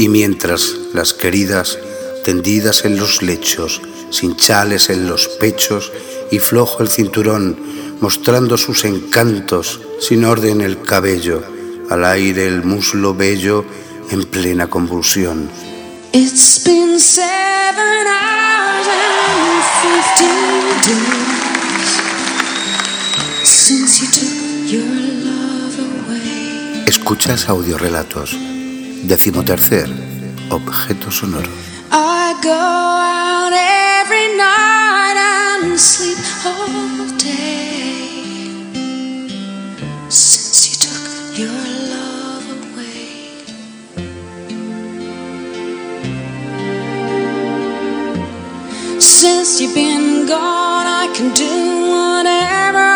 Y mientras las queridas, tendidas en los lechos, sin chales en los pechos y flojo el cinturón, mostrando sus encantos, sin orden el cabello, al aire el muslo bello en plena convulsión. It's been seven hours and fifteen days since you took your love away. Escuchas audiorelatos Decimotercer, objeto sonoro. I go out every night and sleep all day since you took your love away. Since you've been gone, I can do whatever.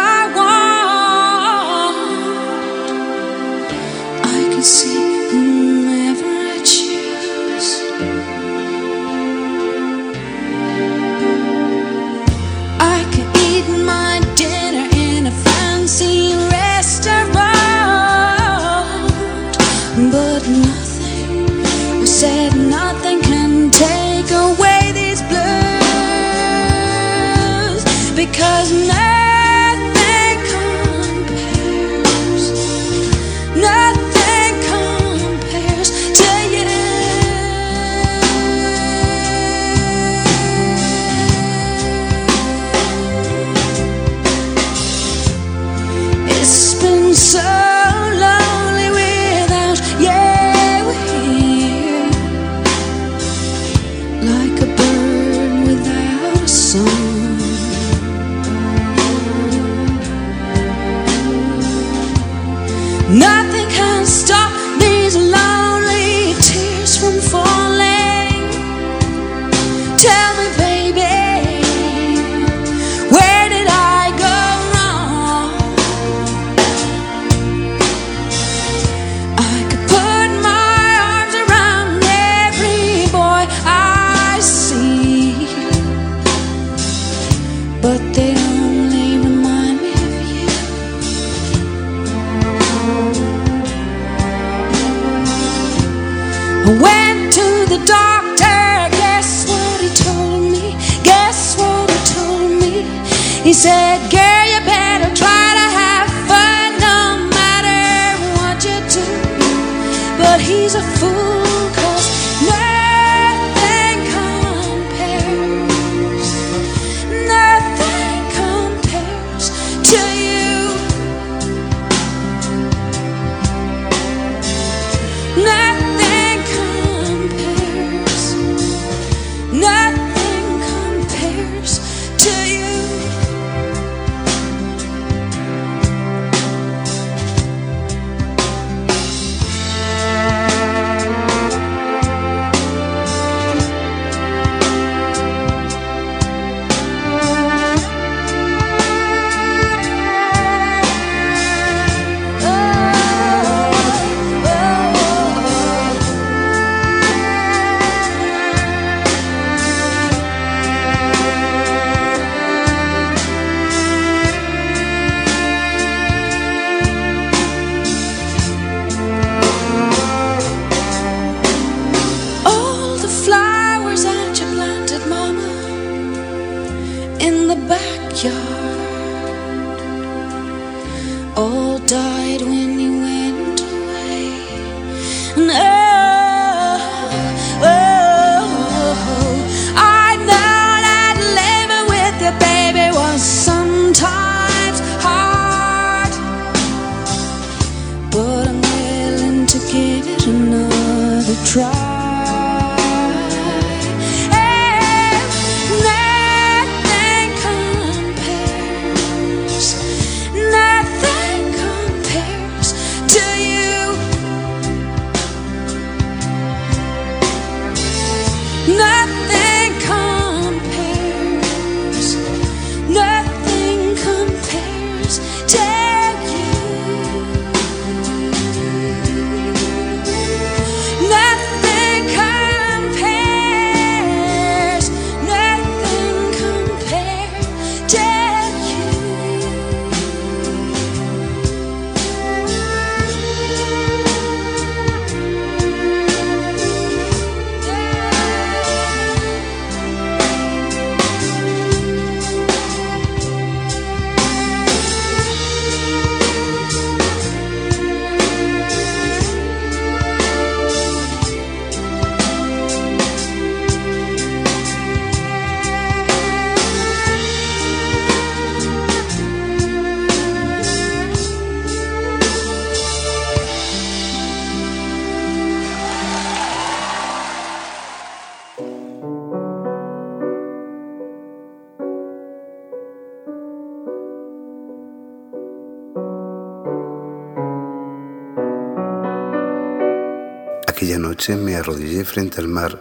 Arrodillé frente al mar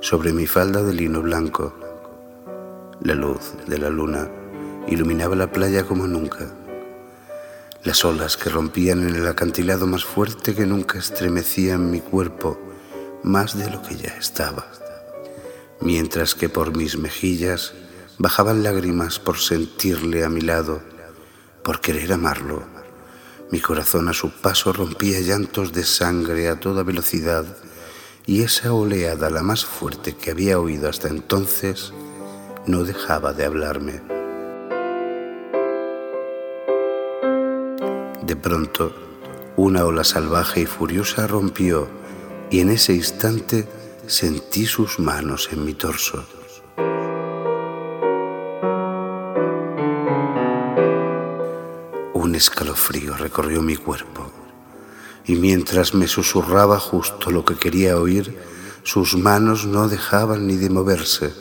sobre mi falda de lino blanco. La luz de la luna iluminaba la playa como nunca. Las olas que rompían en el acantilado más fuerte que nunca estremecían mi cuerpo más de lo que ya estaba, mientras que por mis mejillas bajaban lágrimas por sentirle a mi lado, por querer amarlo. Mi corazón a su paso rompía llantos de sangre a toda velocidad y esa oleada, la más fuerte que había oído hasta entonces, no dejaba de hablarme. De pronto, una ola salvaje y furiosa rompió y en ese instante sentí sus manos en mi torso. Un escalofrío recorrió mi cuerpo y mientras me susurraba justo lo que quería oír, sus manos no dejaban ni de moverse.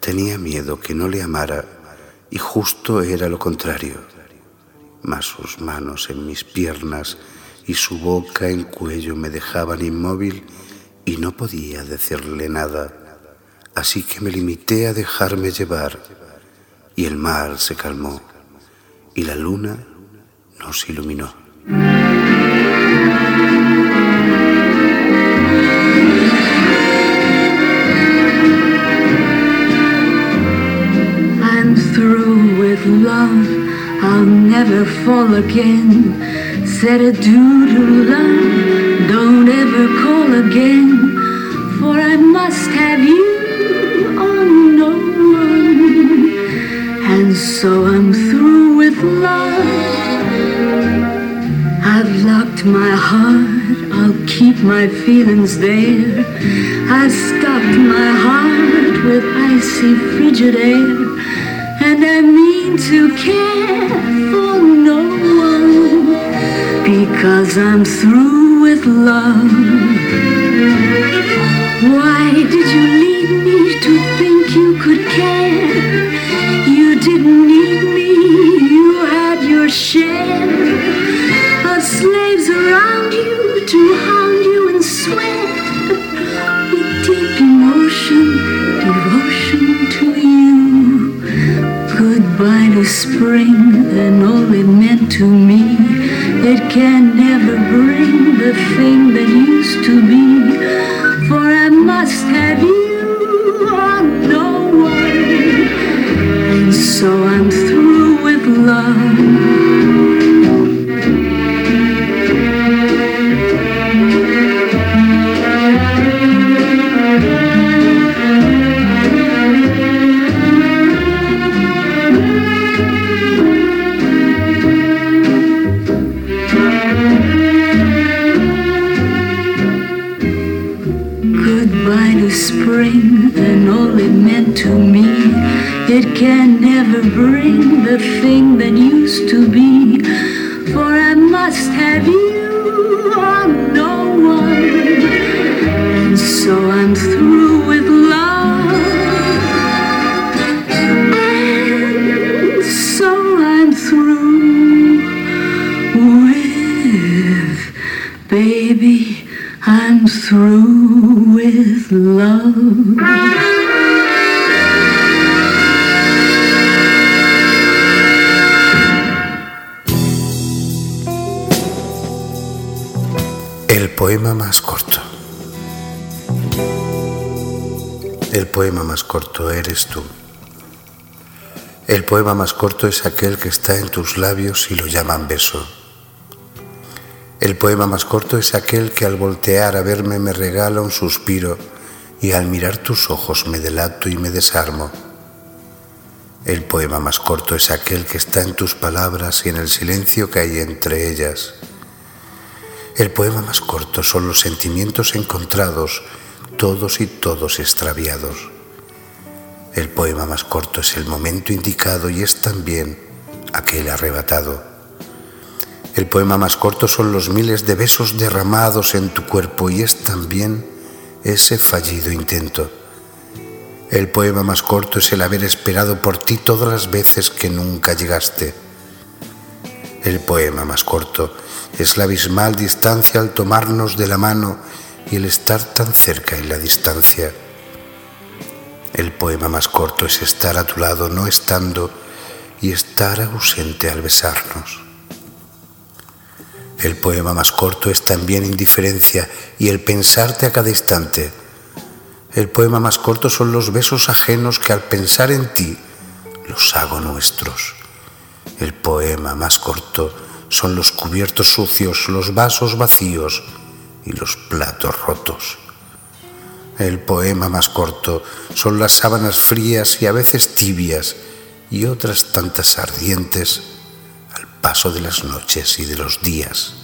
Tenía miedo que no le amara y justo era lo contrario mas sus manos en mis piernas y su boca en cuello me dejaban inmóvil y no podía decirle nada. Así que me limité a dejarme llevar y el mar se calmó y la luna nos iluminó. Again. Said to love, don't ever call again. For I must have you on no one. And so I'm through with love. I've locked my heart, I'll keep my feelings there. I've stopped my heart with icy frigid air. And I mean to care for no because I'm through with love. Why did you leave me to think you could care? You didn't need me, you had your share of slaves around you to hound you and sweat with deep emotion, devotion to you. Goodbye to spring and all it meant to me. It can never bring the thing that used to be. To me. It can never bring the thing that used to be. For I must have you más corto. El poema más corto eres tú. El poema más corto es aquel que está en tus labios y lo llaman beso. El poema más corto es aquel que al voltear a verme me regala un suspiro y al mirar tus ojos me delato y me desarmo. El poema más corto es aquel que está en tus palabras y en el silencio que hay entre ellas. El poema más corto son los sentimientos encontrados, todos y todos extraviados. El poema más corto es el momento indicado y es también aquel arrebatado. El poema más corto son los miles de besos derramados en tu cuerpo y es también ese fallido intento. El poema más corto es el haber esperado por ti todas las veces que nunca llegaste. El poema más corto es la abismal distancia al tomarnos de la mano y el estar tan cerca en la distancia. El poema más corto es estar a tu lado no estando y estar ausente al besarnos. El poema más corto es también indiferencia y el pensarte a cada instante. El poema más corto son los besos ajenos que al pensar en ti los hago nuestros. El poema más corto son los cubiertos sucios, los vasos vacíos y los platos rotos. El poema más corto son las sábanas frías y a veces tibias y otras tantas ardientes al paso de las noches y de los días.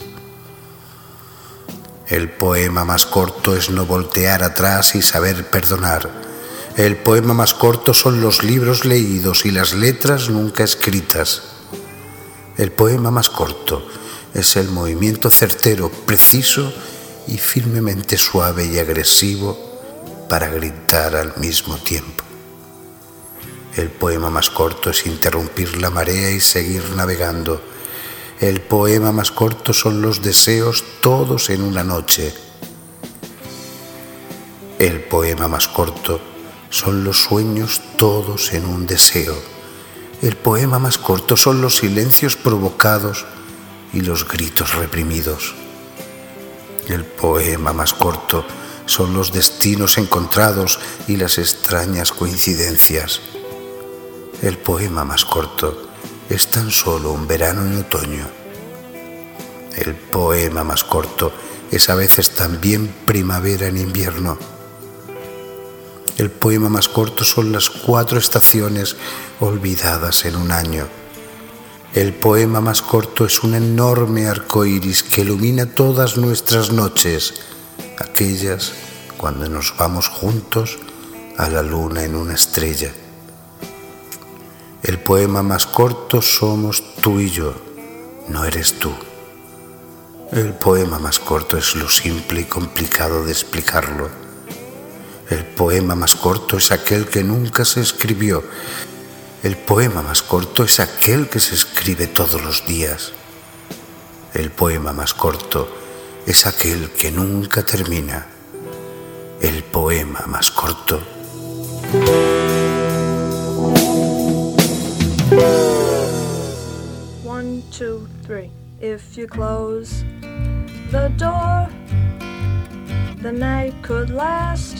El poema más corto es no voltear atrás y saber perdonar. El poema más corto son los libros leídos y las letras nunca escritas. El poema más corto es el movimiento certero, preciso y firmemente suave y agresivo para gritar al mismo tiempo. El poema más corto es interrumpir la marea y seguir navegando. El poema más corto son los deseos todos en una noche. El poema más corto son los sueños todos en un deseo. El poema más corto son los silencios provocados y los gritos reprimidos. El poema más corto son los destinos encontrados y las extrañas coincidencias. El poema más corto es tan solo un verano en otoño. El poema más corto es a veces también primavera en invierno. El poema más corto son las cuatro estaciones olvidadas en un año. El poema más corto es un enorme arco iris que ilumina todas nuestras noches aquellas cuando nos vamos juntos a la luna en una estrella. El poema más corto somos tú y yo, no eres tú. El poema más corto es lo simple y complicado de explicarlo. El poema más corto es aquel que nunca se escribió. El poema más corto es aquel que se escribe todos los días. El poema más corto es aquel que nunca termina, el poema más corto. One, two, three. If you close the door, the night could last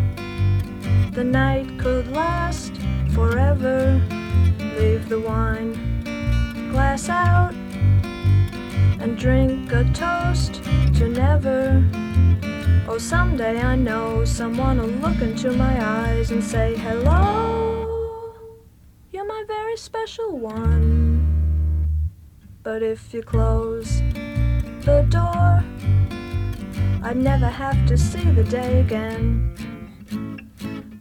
the night could last forever. Leave the wine glass out and drink a toast to never. Oh, someday I know someone will look into my eyes and say, Hello, you're my very special one. But if you close the door, I'd never have to see the day again.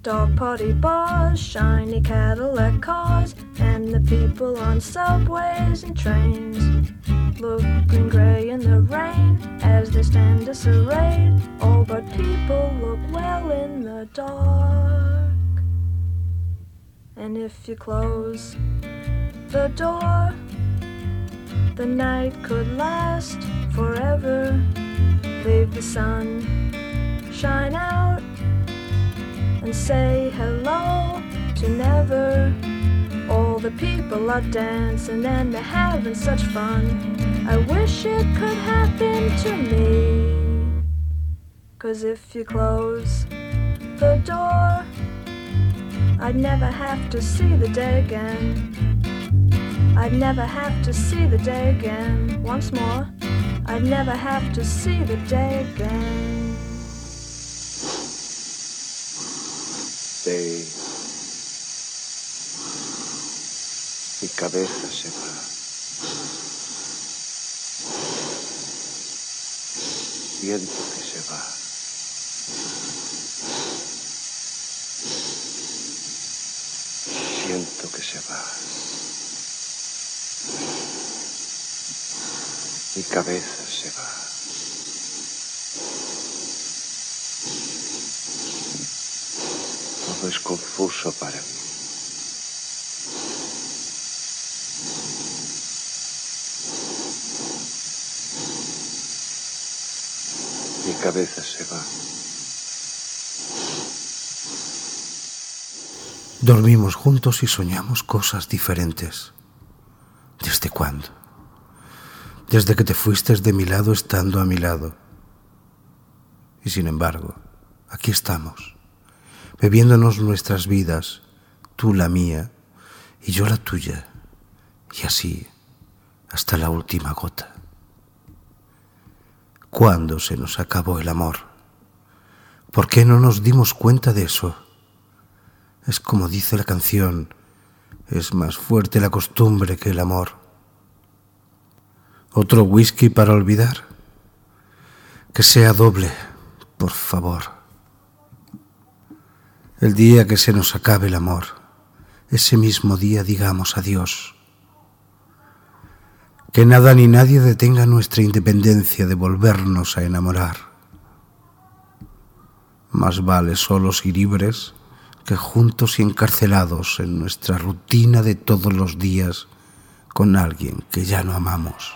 Dog party bars, shiny Cadillac cars, and the people on subways and trains. Looking grey in the rain as they stand disarrayed. All but people look well in the dark. And if you close the door, the night could last forever. Leave the sun shine out and say hello to never. All the people are dancing and they're having such fun. I wish it could happen to me. Cause if you close the door, I'd never have to see the day again. I'd never have to see the day again. Once more, I'd never have to see the day again. Este, mi cabeza se va. Siento que se va. Siento que se va. Mi cabeza se va. Es confuso para mí. Mi cabeza se va. Dormimos juntos y soñamos cosas diferentes. ¿Desde cuándo? Desde que te fuiste de mi lado estando a mi lado. Y sin embargo, aquí estamos, bebiéndonos nuestras vidas, tú la mía y yo la tuya, y así hasta la última gota. ¿Cuándo se nos acabó el amor? ¿Por qué no nos dimos cuenta de eso? Es como dice la canción, es más fuerte la costumbre que el amor. ¿Otro whisky para olvidar? Que sea doble, por favor. El día que se nos acabe el amor, ese mismo día digamos adiós. Que nada ni nadie detenga nuestra independencia de volvernos a enamorar. Más vale solos y libres que juntos y encarcelados en nuestra rutina de todos los días con alguien que ya no amamos.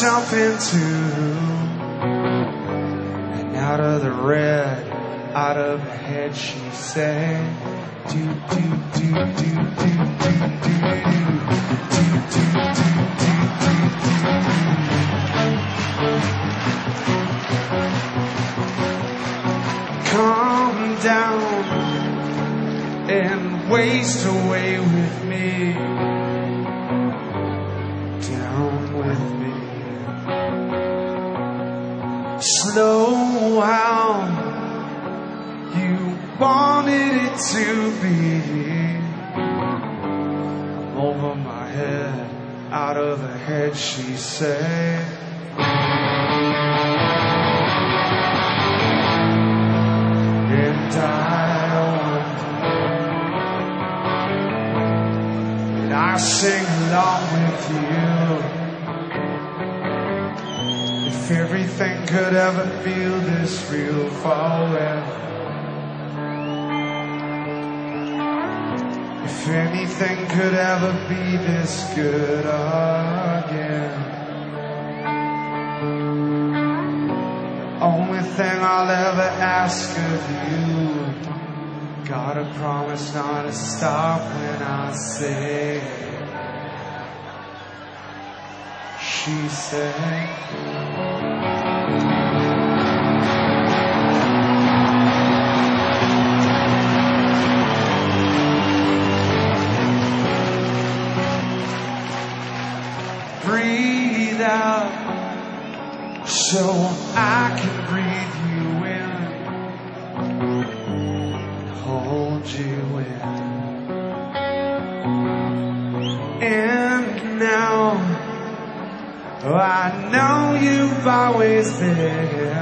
Myself into and out of the red, out of the head, she said, do do do do do do do do do do Come down and waste away with me. To be. Over my head, out of her head, she said. And I wonder, and I sing along with you. If everything could ever feel this real forever. If anything could ever be this good again. Only thing I'll ever ask of you. Gotta promise not to stop when I say. She said. so I can breathe you in, hold you in. And now I know you've always been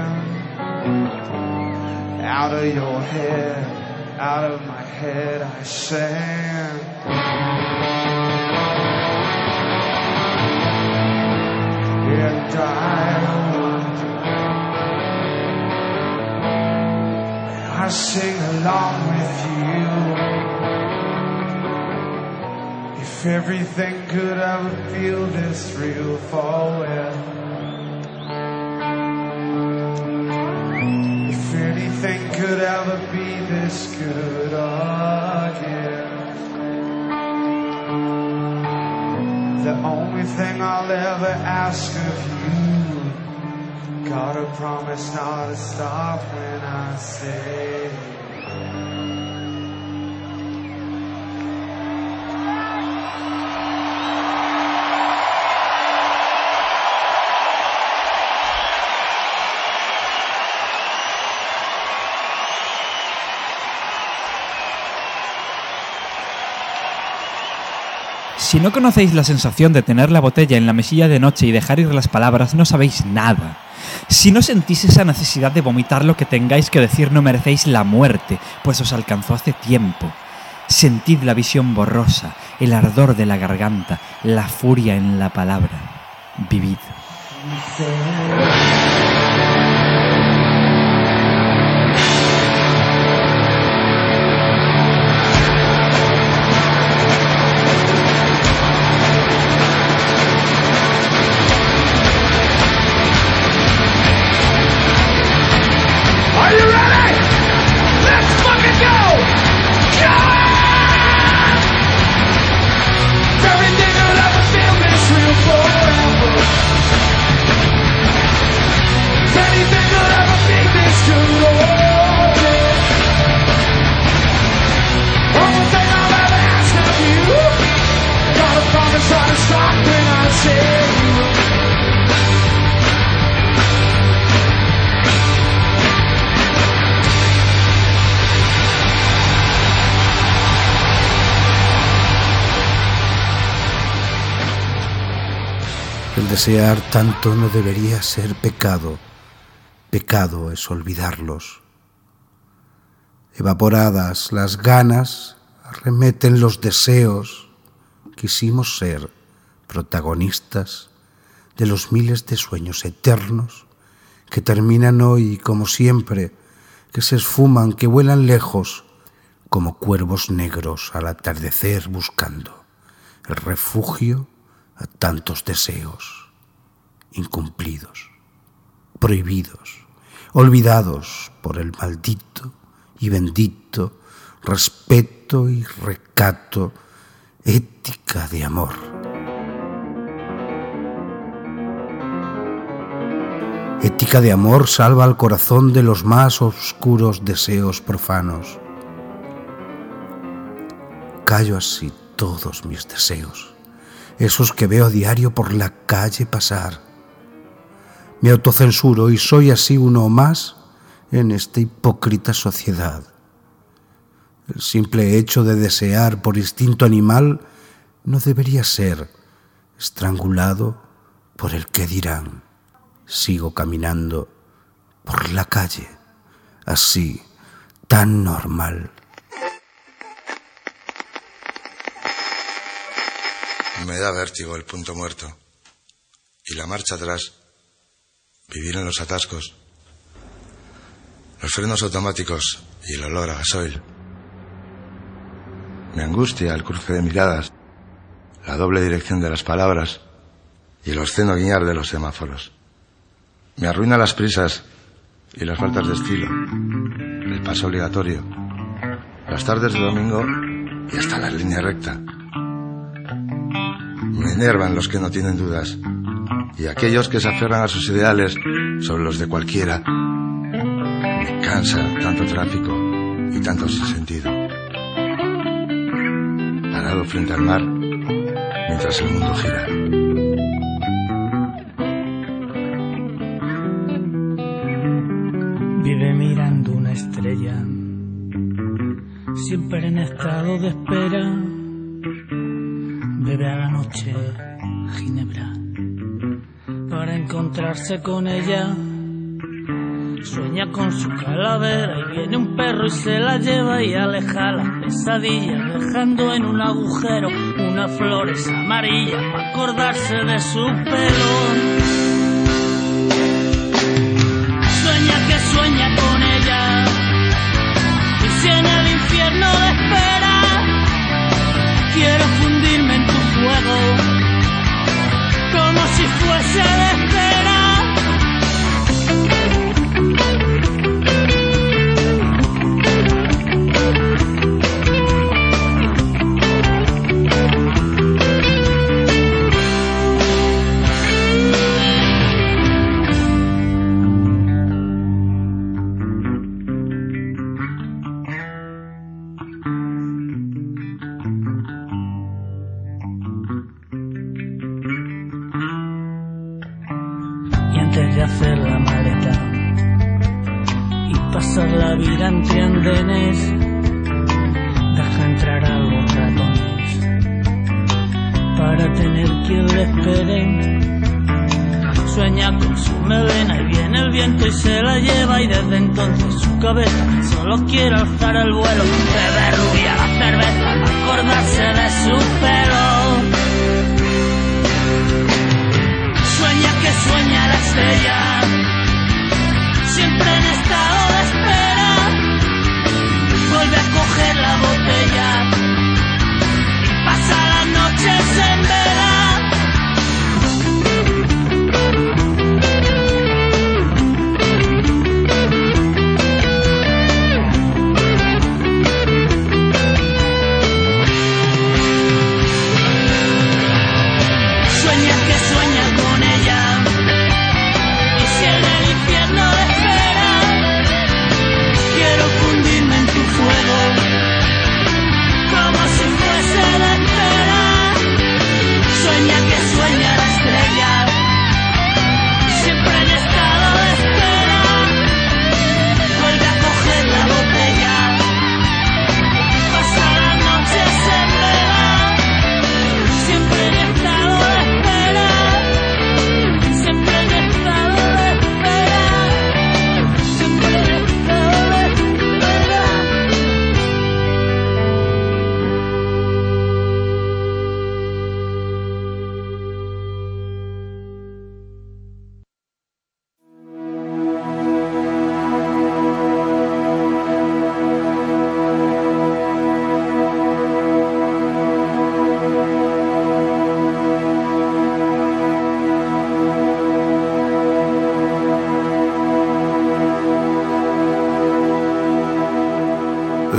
out of your head, out of my head. I sang. If everything could ever feel this real well. If anything could ever be this good again. The only thing I'll ever ask of you. Gotta promise not to stop when I say. Si no conocéis la sensación de tener la botella en la mesilla de noche y dejar ir las palabras, no sabéis nada. Si no sentís esa necesidad de vomitar lo que tengáis que decir, no merecéis la muerte, pues os alcanzó hace tiempo. Sentid la visión borrosa, el ardor de la garganta, la furia en la palabra. Vivid. Desear tanto no debería ser pecado. Pecado es olvidarlos. Evaporadas las ganas, arremeten los deseos. Quisimos ser protagonistas de los miles de sueños eternos que terminan hoy como siempre, que se esfuman, que vuelan lejos, como cuervos negros al atardecer buscando el refugio a tantos deseos incumplidos, prohibidos, olvidados por el maldito y bendito respeto y recato, ética de amor. Ética de amor salva al corazón de los más oscuros deseos profanos. Callo así todos mis deseos, esos que veo a diario por la calle pasar. Me autocensuro y soy así uno más en esta hipócrita sociedad. El simple hecho de desear por instinto animal no debería ser estrangulado por el que dirán. Sigo caminando por la calle, así, tan normal. Me da vértigo el punto muerto. Y la marcha atrás. Vivir en los atascos. Los frenos automáticos y el olor a gasoil. Me angustia el cruce de miradas, la doble dirección de las palabras y el obsceno guiñar de los semáforos. Me arruina las prisas y las faltas de estilo, el paso obligatorio, las tardes de domingo y hasta la línea recta. Me enervan los que no tienen dudas y aquellos que se aferran a sus ideales sobre los de cualquiera. Me cansa tanto tráfico y tanto sinsentido. Parado frente al mar mientras el mundo gira. Vive mirando una estrella, siempre en estado de espera. Bebe a la noche ginebra para encontrarse con ella. Sueña con su calavera y viene un perro y se la lleva y aleja la pesadilla, dejando en un agujero unas flores amarillas para acordarse de su pelo.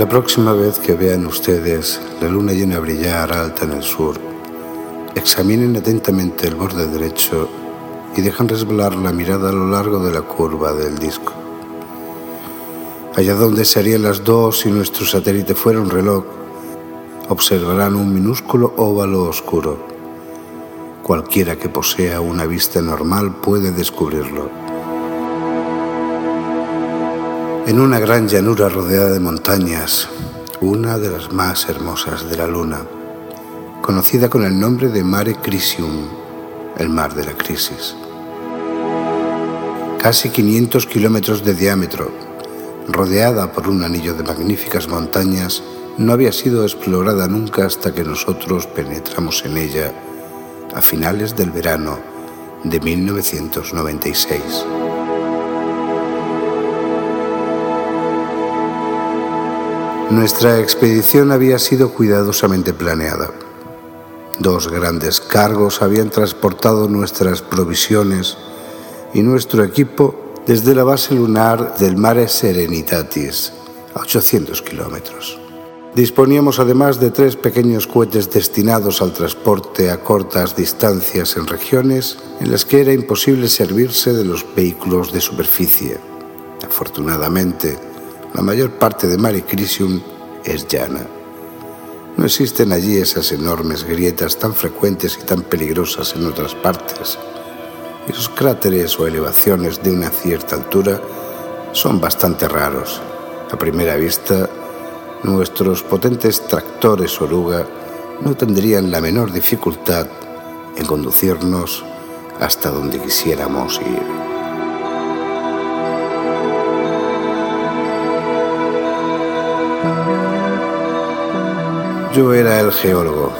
La próxima vez que vean ustedes la luna llena brillar alta en el sur, examinen atentamente el borde derecho y dejan resbalar la mirada a lo largo de la curva del disco. Allá donde serían las dos si nuestro satélite fuera un reloj, observarán un minúsculo óvalo oscuro. Cualquiera que posea una vista normal puede descubrirlo. En una gran llanura rodeada de montañas, una de las más hermosas de la Luna, conocida con el nombre de Mare Crisium, el mar de la crisis. Casi 500 kilómetros de diámetro, rodeada por un anillo de magníficas montañas, no había sido explorada nunca hasta que nosotros penetramos en ella a finales del verano de 1996. Nuestra expedición había sido cuidadosamente planeada. Dos grandes cargos habían transportado nuestras provisiones y nuestro equipo desde la base lunar del Mare Serenitatis, a 800 kilómetros. Disponíamos además de tres pequeños cohetes destinados al transporte a cortas distancias en regiones en las que era imposible servirse de los vehículos de superficie. Afortunadamente, la mayor parte de Mare Crisium es llana. No existen allí esas enormes grietas tan frecuentes y tan peligrosas en otras partes. Y los cráteres o elevaciones de una cierta altura son bastante raros. A primera vista, nuestros potentes tractores oruga no tendrían la menor dificultad en conducirnos hasta donde quisiéramos ir. Yo era el geólogo,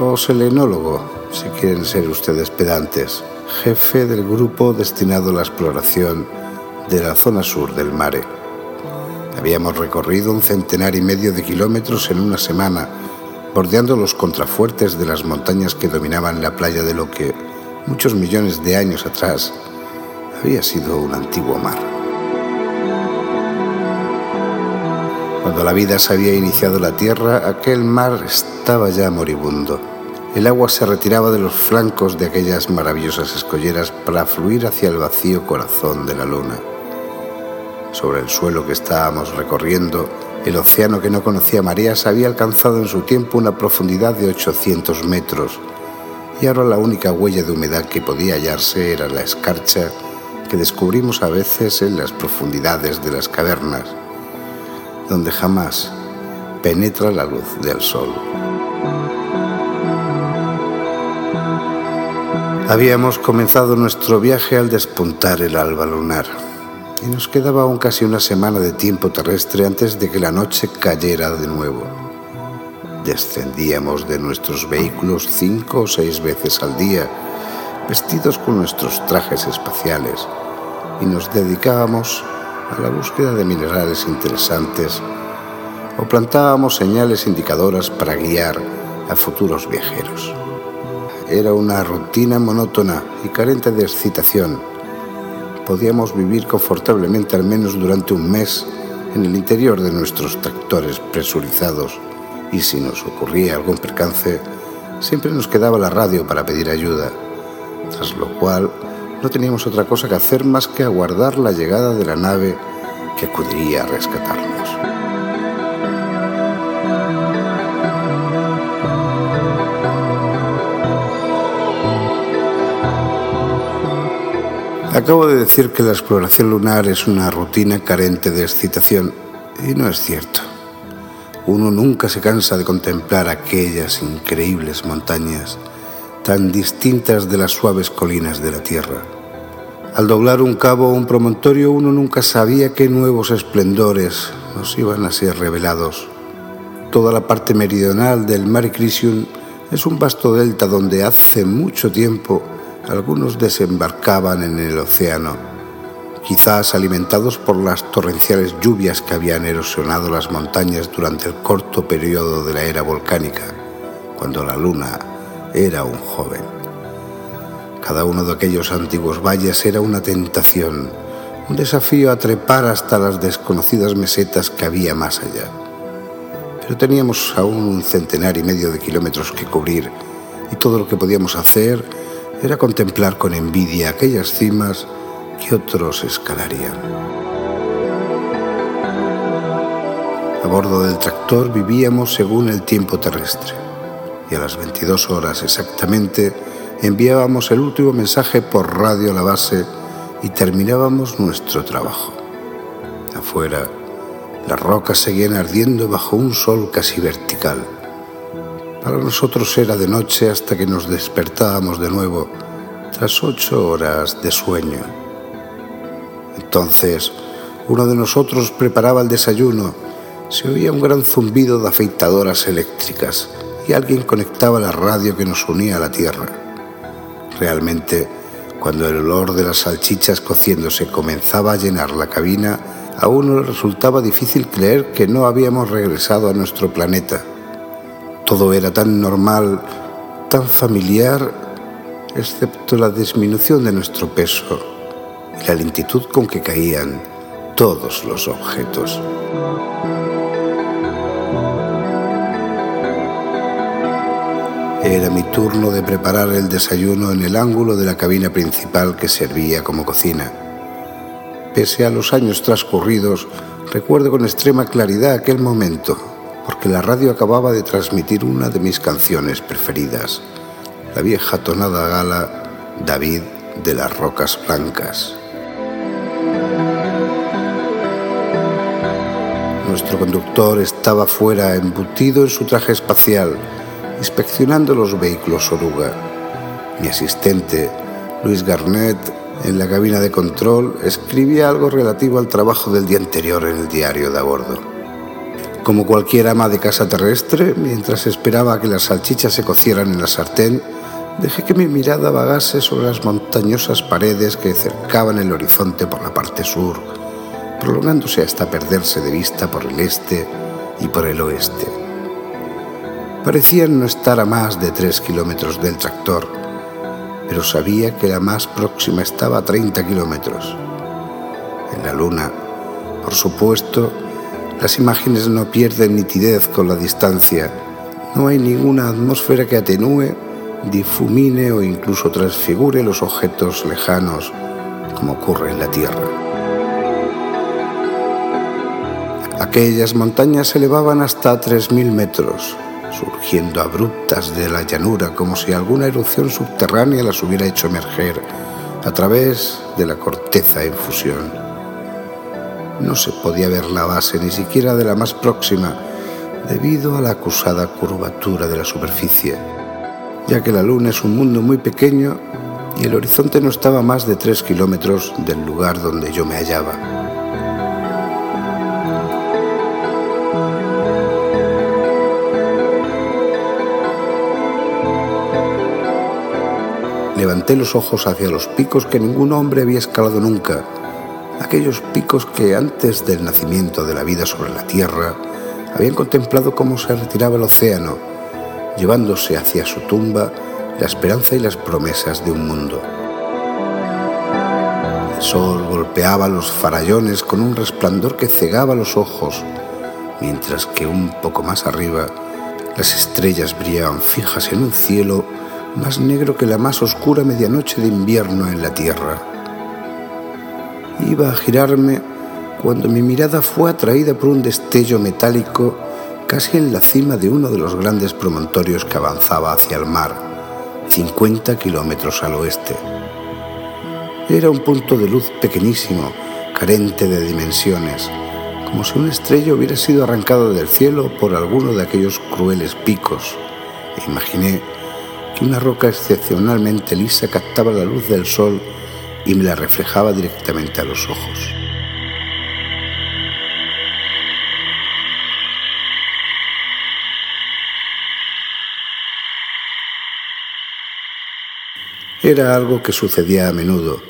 o selenólogo, si quieren ser ustedes pedantes, jefe del grupo destinado a la exploración de la zona sur del mare. Habíamos recorrido un centenar y medio de kilómetros en una semana, bordeando los contrafuertes de las montañas que dominaban la playa de lo que, muchos millones de años atrás, había sido un antiguo mar. Cuando la vida se había iniciado la tierra, aquel mar estaba ya moribundo. El agua se retiraba de los flancos de aquellas maravillosas escolleras para fluir hacia el vacío corazón de la luna. Sobre el suelo que estábamos recorriendo, el océano que no conocía mareas había alcanzado en su tiempo una profundidad de 800 metros y ahora la única huella de humedad que podía hallarse era la escarcha que descubrimos a veces en las profundidades de las cavernas, donde jamás penetra la luz del sol. Habíamos comenzado nuestro viaje al despuntar el alba lunar y nos quedaba aún casi una semana de tiempo terrestre antes de que la noche cayera de nuevo. Descendíamos de nuestros vehículos cinco o seis veces al día, vestidos con nuestros trajes espaciales, y nos dedicábamos a la búsqueda de minerales interesantes o plantábamos señales indicadoras para guiar a futuros viajeros. Era una rutina monótona y carente de excitación podíamos vivir confortablemente al menos durante un mes en el interior de nuestros tractores presurizados y si nos ocurría algún percance, siempre nos quedaba la radio para pedir ayuda, tras lo cual no teníamos otra cosa que hacer más que aguardar la llegada de la nave que acudiría a rescatarnos. Acabo de decir que la exploración lunar es una rutina carente de excitación y no es cierto. Uno nunca se cansa de contemplar aquellas increíbles montañas tan distintas de las suaves colinas de la Tierra. Al doblar un cabo o un promontorio uno nunca sabía qué nuevos esplendores nos iban a ser revelados. Toda la parte meridional del Mare Crisium es un vasto delta donde hace mucho tiempo algunos desembarcaban en el océano, quizás alimentados por las torrenciales lluvias que habían erosionado las montañas durante el corto periodo de la era volcánica, cuando la luna era un joven. Cada uno de aquellos antiguos valles era una tentación, un desafío a trepar hasta las desconocidas mesetas que había más allá. Pero teníamos aún un centenar y medio de kilómetros que cubrir y todo lo que podíamos hacer era contemplar con envidia aquellas cimas que otros escalarían. A bordo del tractor vivíamos según el tiempo terrestre y a las 22 horas exactamente enviábamos el último mensaje por radio a la base y terminábamos nuestro trabajo. Afuera, las rocas seguían ardiendo bajo un sol casi vertical para nosotros era de noche hasta que nos despertábamos de nuevo tras ocho horas de sueño. Entonces, uno de nosotros preparaba el desayuno, se oía un gran zumbido de afeitadoras eléctricas y alguien conectaba la radio que nos unía a la tierra. Realmente, cuando el olor de las salchichas cociéndose comenzaba a llenar la cabina, a uno le resultaba difícil creer que no habíamos regresado a nuestro planeta todo era tan normal, tan familiar, excepto la disminución de nuestro peso y la lentitud con que caían todos los objetos. Era mi turno de preparar el desayuno en el ángulo de la cabina principal que servía como cocina. Pese a los años transcurridos, recuerdo con extrema claridad aquel momento porque la radio acababa de transmitir una de mis canciones preferidas, la vieja tonada gala David de las Rocas Blancas. Nuestro conductor estaba fuera, embutido en su traje espacial, inspeccionando los vehículos oruga. Mi asistente Luis Garnett, en la cabina de control, escribía algo relativo al trabajo del día anterior en el diario de a bordo. Como cualquier ama de casa terrestre, mientras esperaba que las salchichas se cocieran en la sartén, dejé que mi mirada vagase sobre las montañosas paredes que cercaban el horizonte por la parte sur, prolongándose hasta perderse de vista por el este y por el oeste. Parecían no estar a más de tres kilómetros del tractor, pero sabía que la más próxima estaba a 30 kilómetros. En la luna, por supuesto, las imágenes no pierden nitidez con la distancia. No hay ninguna atmósfera que atenúe, difumine o incluso transfigure los objetos lejanos, como ocurre en la Tierra. Aquellas montañas se elevaban hasta 3.000 metros, surgiendo abruptas de la llanura como si alguna erupción subterránea las hubiera hecho emerger a través de la corteza en fusión. No se podía ver la base ni siquiera de la más próxima debido a la acusada curvatura de la superficie, ya que la luna es un mundo muy pequeño y el horizonte no estaba más de tres kilómetros del lugar donde yo me hallaba. Levanté los ojos hacia los picos que ningún hombre había escalado nunca, aquellos picos que antes del nacimiento de la vida sobre la Tierra habían contemplado cómo se retiraba el océano, llevándose hacia su tumba la esperanza y las promesas de un mundo. El sol golpeaba los farallones con un resplandor que cegaba los ojos, mientras que un poco más arriba las estrellas brillaban fijas en un cielo más negro que la más oscura medianoche de invierno en la tierra. Iba a girarme cuando mi mirada fue atraída por un destello metálico casi en la cima de uno de los grandes promontorios que avanzaba hacia el mar, 50 kilómetros al oeste. Era un punto de luz pequeñísimo, carente de dimensiones, como si una estrella hubiera sido arrancada del cielo por alguno de aquellos crueles picos. E imaginé una roca excepcionalmente lisa captaba la luz del sol y me la reflejaba directamente a los ojos. Era algo que sucedía a menudo.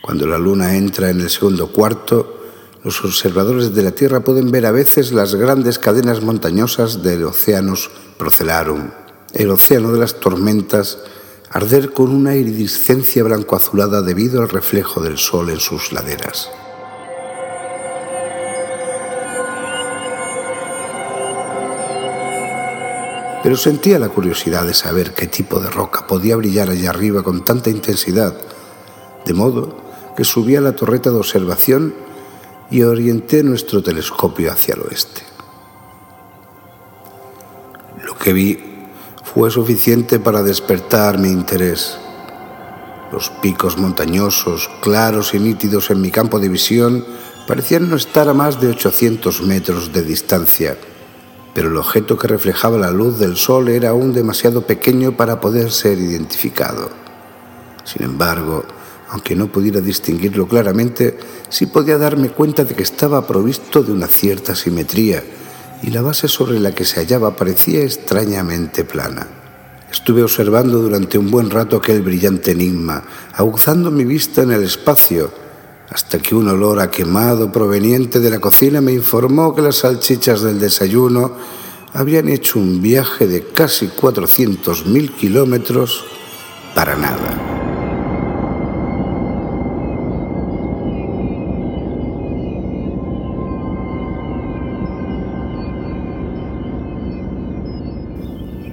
Cuando la luna entra en el segundo cuarto, los observadores de la Tierra pueden ver a veces las grandes cadenas montañosas del Oceanus Procelarum el océano de las tormentas arder con una iridiscencia blanco-azulada debido al reflejo del sol en sus laderas. Pero sentía la curiosidad de saber qué tipo de roca podía brillar allá arriba con tanta intensidad, de modo que subí a la torreta de observación y orienté nuestro telescopio hacia el oeste. Lo que vi fue suficiente para despertar mi interés. Los picos montañosos, claros y nítidos en mi campo de visión parecían no estar a más de 800 metros de distancia, pero el objeto que reflejaba la luz del sol era aún demasiado pequeño para poder ser identificado. Sin embargo, aunque no pudiera distinguirlo claramente, sí podía darme cuenta de que estaba provisto de una cierta simetría y la base sobre la que se hallaba parecía extrañamente plana. Estuve observando durante un buen rato aquel brillante enigma, aguzando mi vista en el espacio, hasta que un olor a quemado proveniente de la cocina me informó que las salchichas del desayuno habían hecho un viaje de casi 400.000 kilómetros para nada.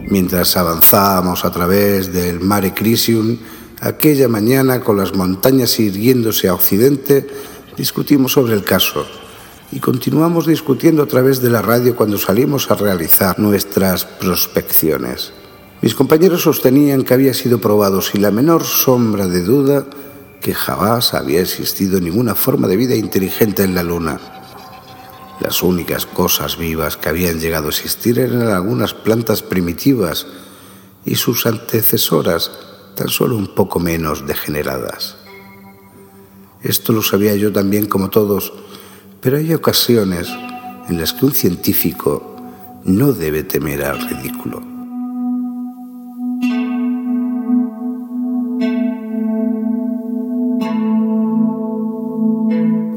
Mientras avanzábamos a través del Mare Crisium, aquella mañana con las montañas irguiéndose a occidente, discutimos sobre el caso y continuamos discutiendo a través de la radio cuando salimos a realizar nuestras prospecciones. Mis compañeros sostenían que había sido probado sin la menor sombra de duda que jamás había existido ninguna forma de vida inteligente en la Luna las únicas cosas vivas que habían llegado a existir eran algunas plantas primitivas y sus antecesoras tan solo un poco menos degeneradas. Esto lo sabía yo también como todos, pero hay ocasiones en las que un científico no debe temer al ridículo.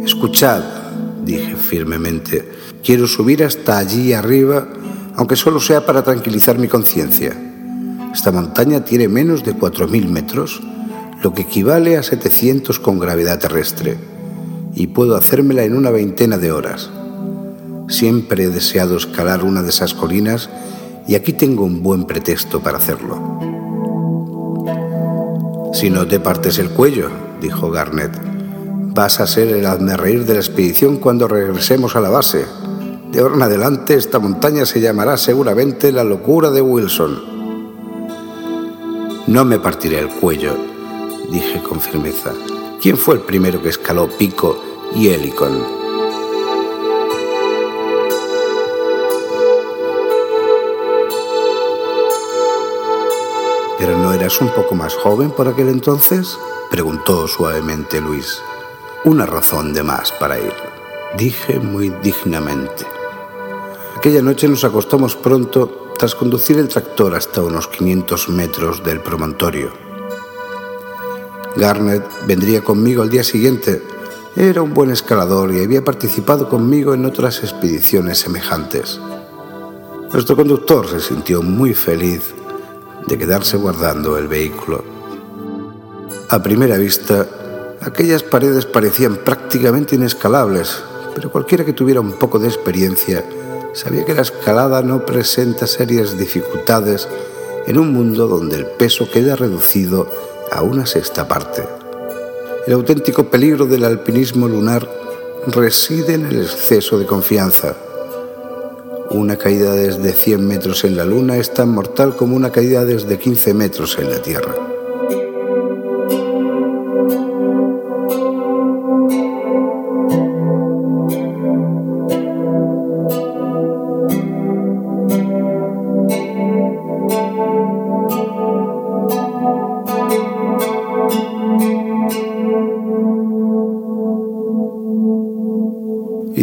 Escuchad, dije firmemente, quiero subir hasta allí arriba, aunque solo sea para tranquilizar mi conciencia. Esta montaña tiene menos de 4.000 metros, lo que equivale a 700 con gravedad terrestre, y puedo hacérmela en una veintena de horas. Siempre he deseado escalar una de esas colinas y aquí tengo un buen pretexto para hacerlo. Si no te partes el cuello, dijo Garnet, vas a ser el reír de la expedición cuando regresemos a la base. De ahora en adelante esta montaña se llamará seguramente la locura de Wilson. No me partiré el cuello, dije con firmeza. ¿Quién fue el primero que escaló Pico y Helicon? ¿Pero no eras un poco más joven por aquel entonces? preguntó suavemente Luis. Una razón de más para ir, dije muy dignamente. Aquella noche nos acostamos pronto tras conducir el tractor hasta unos 500 metros del promontorio. Garnet vendría conmigo al día siguiente. Era un buen escalador y había participado conmigo en otras expediciones semejantes. Nuestro conductor se sintió muy feliz de quedarse guardando el vehículo. A primera vista, aquellas paredes parecían prácticamente inescalables, pero cualquiera que tuviera un poco de experiencia sabía que la escalada no presenta serias dificultades en un mundo donde el peso queda reducido a una sexta parte. El auténtico peligro del alpinismo lunar reside en el exceso de confianza. Una caída desde 100 metros en la Luna es tan mortal como una caída desde 15 metros en la Tierra.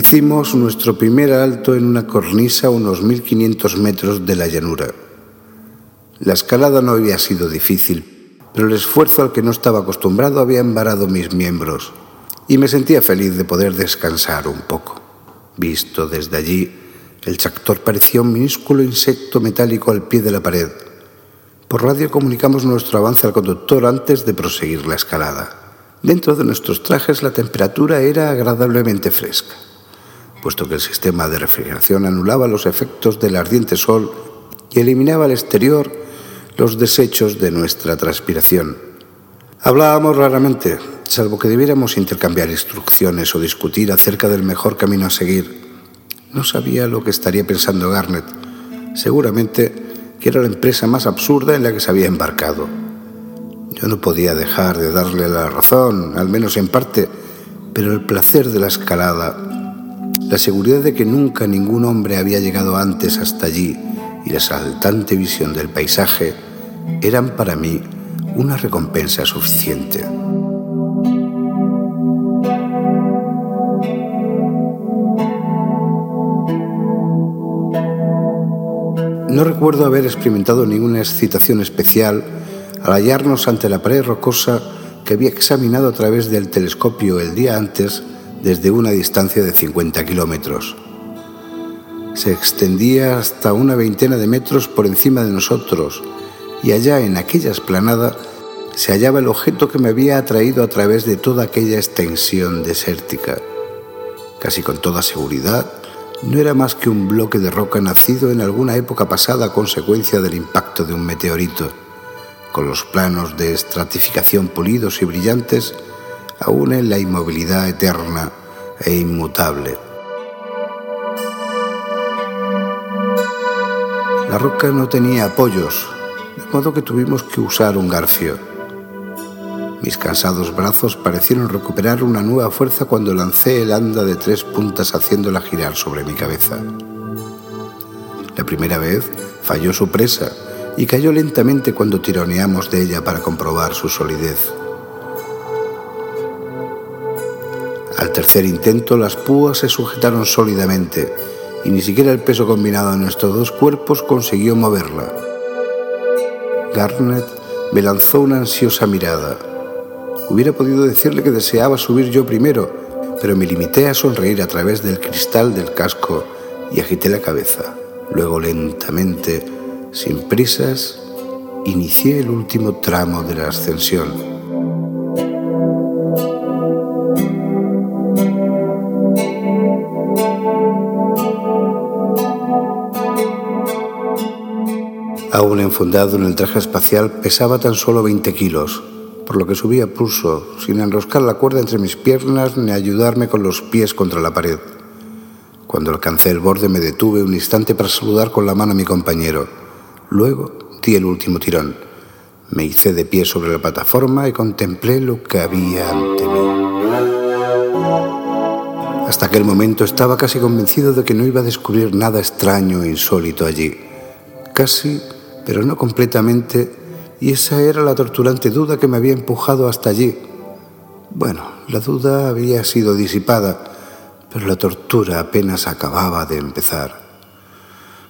Hicimos nuestro primer alto en una cornisa a unos 1500 metros de la llanura. La escalada no había sido difícil, pero el esfuerzo al que no estaba acostumbrado había embarado mis miembros y me sentía feliz de poder descansar un poco. Visto desde allí, el tractor parecía un minúsculo insecto metálico al pie de la pared. Por radio comunicamos nuestro avance al conductor antes de proseguir la escalada. Dentro de nuestros trajes la temperatura era agradablemente fresca puesto que el sistema de refrigeración anulaba los efectos del ardiente sol y eliminaba al exterior los desechos de nuestra transpiración. Hablábamos raramente, salvo que debiéramos intercambiar instrucciones o discutir acerca del mejor camino a seguir. No sabía lo que estaría pensando Garnet. Seguramente que era la empresa más absurda en la que se había embarcado. Yo no podía dejar de darle la razón, al menos en parte, pero el placer de la escalada la seguridad de que nunca ningún hombre había llegado antes hasta allí y la saltante visión del paisaje eran para mí una recompensa suficiente. No recuerdo haber experimentado ninguna excitación especial al hallarnos ante la pared rocosa que había examinado a través del telescopio el día antes desde una distancia de 50 kilómetros. Se extendía hasta una veintena de metros por encima de nosotros y allá en aquella esplanada se hallaba el objeto que me había atraído a través de toda aquella extensión desértica. Casi con toda seguridad, no era más que un bloque de roca nacido en alguna época pasada a consecuencia del impacto de un meteorito, con los planos de estratificación pulidos y brillantes aún en la inmovilidad eterna e inmutable. La roca no tenía apoyos, de modo que tuvimos que usar un garfio. Mis cansados brazos parecieron recuperar una nueva fuerza cuando lancé el anda de tres puntas haciéndola girar sobre mi cabeza. La primera vez falló su presa y cayó lentamente cuando tironeamos de ella para comprobar su solidez. Al tercer intento las púas se sujetaron sólidamente y ni siquiera el peso combinado de nuestros dos cuerpos consiguió moverla. Garnet me lanzó una ansiosa mirada. Hubiera podido decirle que deseaba subir yo primero, pero me limité a sonreír a través del cristal del casco y agité la cabeza. Luego lentamente, sin prisas, inicié el último tramo de la ascensión. Aún enfundado en el traje espacial, pesaba tan solo 20 kilos, por lo que subía pulso, sin enroscar la cuerda entre mis piernas ni ayudarme con los pies contra la pared. Cuando alcancé el borde me detuve un instante para saludar con la mano a mi compañero. Luego di el último tirón. Me hice de pie sobre la plataforma y contemplé lo que había ante mí. Hasta aquel momento estaba casi convencido de que no iba a descubrir nada extraño e insólito allí. Casi pero no completamente, y esa era la torturante duda que me había empujado hasta allí. Bueno, la duda había sido disipada, pero la tortura apenas acababa de empezar.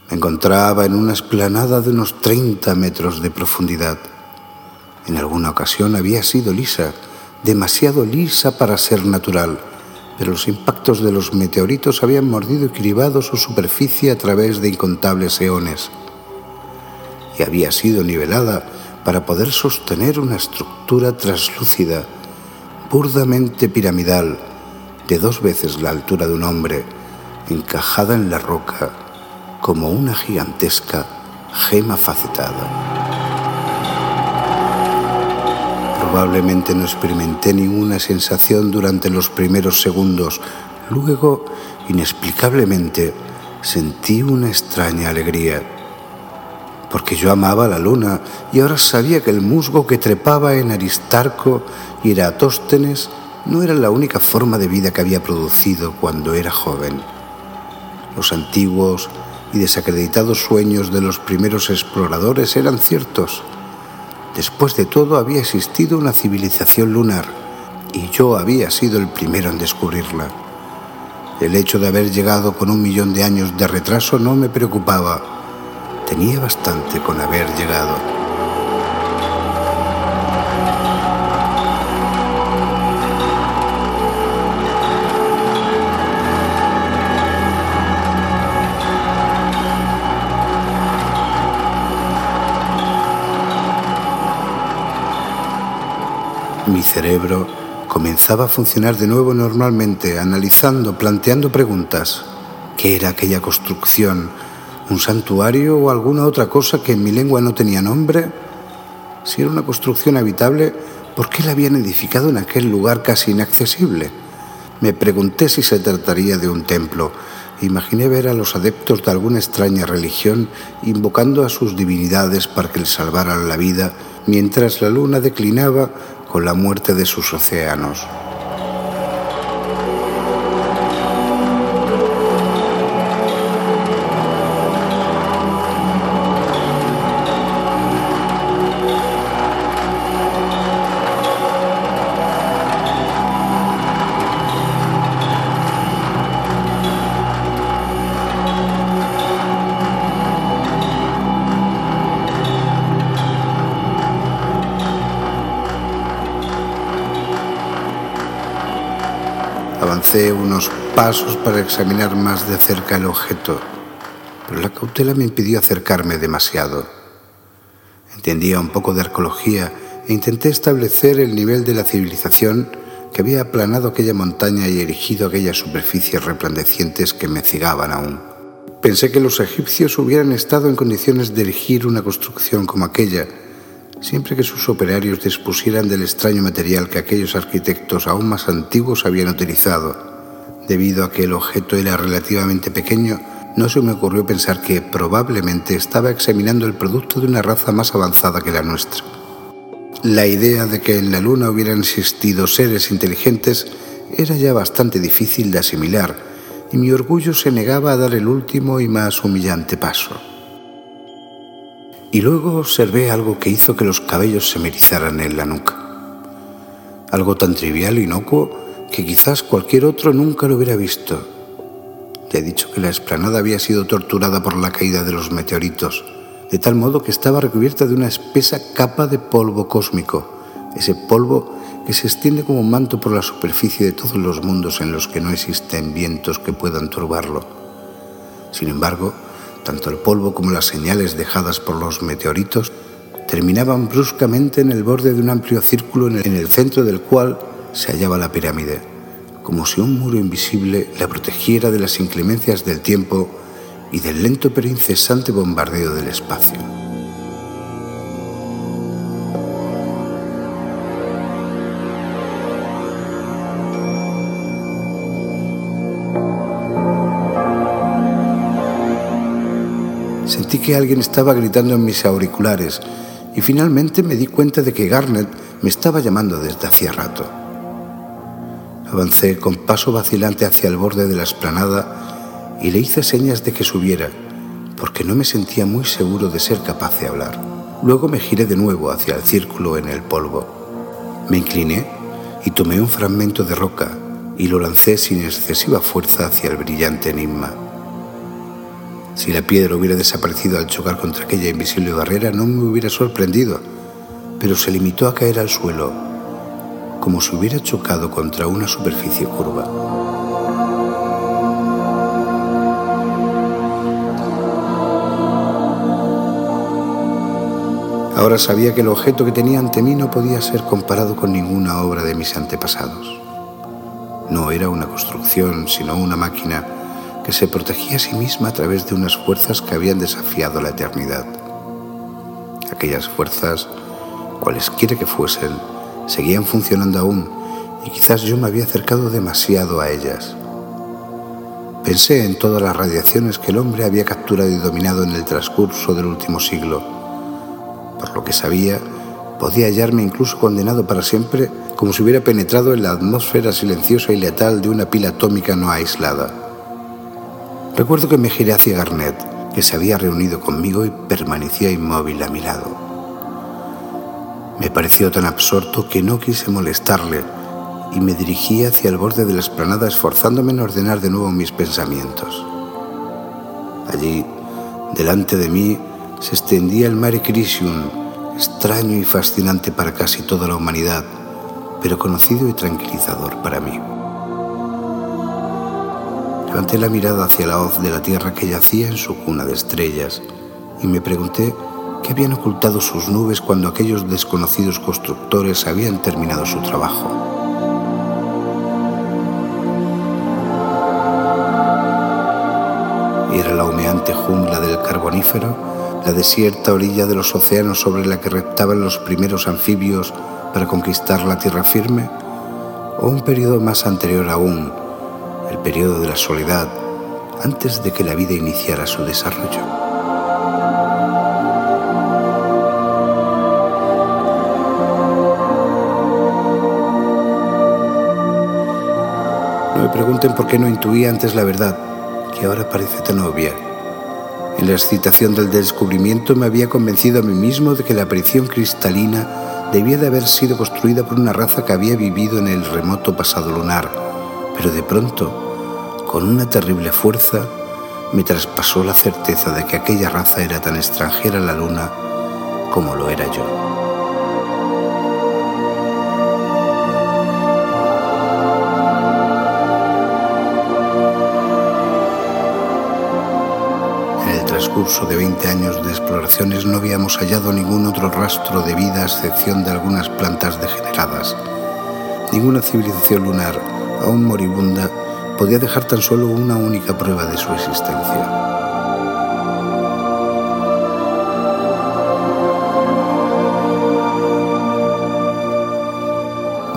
Me encontraba en una esplanada de unos 30 metros de profundidad. En alguna ocasión había sido lisa, demasiado lisa para ser natural, pero los impactos de los meteoritos habían mordido y cribado su superficie a través de incontables eones y había sido nivelada para poder sostener una estructura traslúcida, burdamente piramidal, de dos veces la altura de un hombre, encajada en la roca como una gigantesca gema facetada. Probablemente no experimenté ninguna sensación durante los primeros segundos. Luego, inexplicablemente, sentí una extraña alegría porque yo amaba la luna y ahora sabía que el musgo que trepaba en Aristarco y Eratóstenes no era la única forma de vida que había producido cuando era joven. Los antiguos y desacreditados sueños de los primeros exploradores eran ciertos. Después de todo había existido una civilización lunar y yo había sido el primero en descubrirla. El hecho de haber llegado con un millón de años de retraso no me preocupaba Tenía bastante con haber llegado. Mi cerebro comenzaba a funcionar de nuevo normalmente, analizando, planteando preguntas. ¿Qué era aquella construcción? Un santuario o alguna otra cosa que en mi lengua no tenía nombre? Si era una construcción habitable, ¿por qué la habían edificado en aquel lugar casi inaccesible? Me pregunté si se trataría de un templo. Imaginé ver a los adeptos de alguna extraña religión invocando a sus divinidades para que les salvaran la vida mientras la luna declinaba con la muerte de sus océanos. Unos pasos para examinar más de cerca el objeto, pero la cautela me impidió acercarme demasiado. Entendía un poco de arqueología e intenté establecer el nivel de la civilización que había aplanado aquella montaña y erigido aquellas superficies resplandecientes que me cegaban aún. Pensé que los egipcios hubieran estado en condiciones de erigir una construcción como aquella, siempre que sus operarios dispusieran del extraño material que aquellos arquitectos aún más antiguos habían utilizado. Debido a que el objeto era relativamente pequeño, no se me ocurrió pensar que probablemente estaba examinando el producto de una raza más avanzada que la nuestra. La idea de que en la Luna hubieran existido seres inteligentes era ya bastante difícil de asimilar y mi orgullo se negaba a dar el último y más humillante paso. Y luego observé algo que hizo que los cabellos se me erizaran en la nuca. Algo tan trivial, inocuo, que quizás cualquier otro nunca lo hubiera visto. Ya he dicho que la explanada había sido torturada por la caída de los meteoritos, de tal modo que estaba recubierta de una espesa capa de polvo cósmico, ese polvo que se extiende como un manto por la superficie de todos los mundos en los que no existen vientos que puedan turbarlo. Sin embargo, tanto el polvo como las señales dejadas por los meteoritos terminaban bruscamente en el borde de un amplio círculo en el centro del cual se hallaba la pirámide, como si un muro invisible la protegiera de las inclemencias del tiempo y del lento pero incesante bombardeo del espacio. Que alguien estaba gritando en mis auriculares y finalmente me di cuenta de que Garnet me estaba llamando desde hacía rato. Avancé con paso vacilante hacia el borde de la esplanada y le hice señas de que subiera, porque no me sentía muy seguro de ser capaz de hablar. Luego me giré de nuevo hacia el círculo en el polvo. Me incliné y tomé un fragmento de roca y lo lancé sin excesiva fuerza hacia el brillante enigma. Si la piedra hubiera desaparecido al chocar contra aquella invisible barrera, no me hubiera sorprendido, pero se limitó a caer al suelo, como si hubiera chocado contra una superficie curva. Ahora sabía que el objeto que tenía ante mí no podía ser comparado con ninguna obra de mis antepasados. No era una construcción, sino una máquina que se protegía a sí misma a través de unas fuerzas que habían desafiado la eternidad. Aquellas fuerzas, cualesquiera que fuesen, seguían funcionando aún y quizás yo me había acercado demasiado a ellas. Pensé en todas las radiaciones que el hombre había capturado y dominado en el transcurso del último siglo. Por lo que sabía, podía hallarme incluso condenado para siempre como si hubiera penetrado en la atmósfera silenciosa y letal de una pila atómica no aislada. Recuerdo que me giré hacia Garnet, que se había reunido conmigo y permanecía inmóvil a mi lado. Me pareció tan absorto que no quise molestarle y me dirigí hacia el borde de la esplanada esforzándome en ordenar de nuevo mis pensamientos. Allí, delante de mí, se extendía el Mare Crisium, extraño y fascinante para casi toda la humanidad, pero conocido y tranquilizador para mí. Levanté la mirada hacia la hoz de la tierra que yacía en su cuna de estrellas y me pregunté qué habían ocultado sus nubes cuando aquellos desconocidos constructores habían terminado su trabajo. Era la humeante jungla del carbonífero, la desierta orilla de los océanos sobre la que reptaban los primeros anfibios para conquistar la tierra firme, o un periodo más anterior aún, el periodo de la soledad, antes de que la vida iniciara su desarrollo. No me pregunten por qué no intuía antes la verdad, que ahora parece tan obvia. En la excitación del descubrimiento me había convencido a mí mismo de que la aparición cristalina debía de haber sido construida por una raza que había vivido en el remoto pasado lunar, pero de pronto, con una terrible fuerza, me traspasó la certeza de que aquella raza era tan extranjera a la luna como lo era yo. En el transcurso de 20 años de exploraciones no habíamos hallado ningún otro rastro de vida a excepción de algunas plantas degeneradas. Ninguna civilización lunar, aún moribunda, podía dejar tan solo una única prueba de su existencia.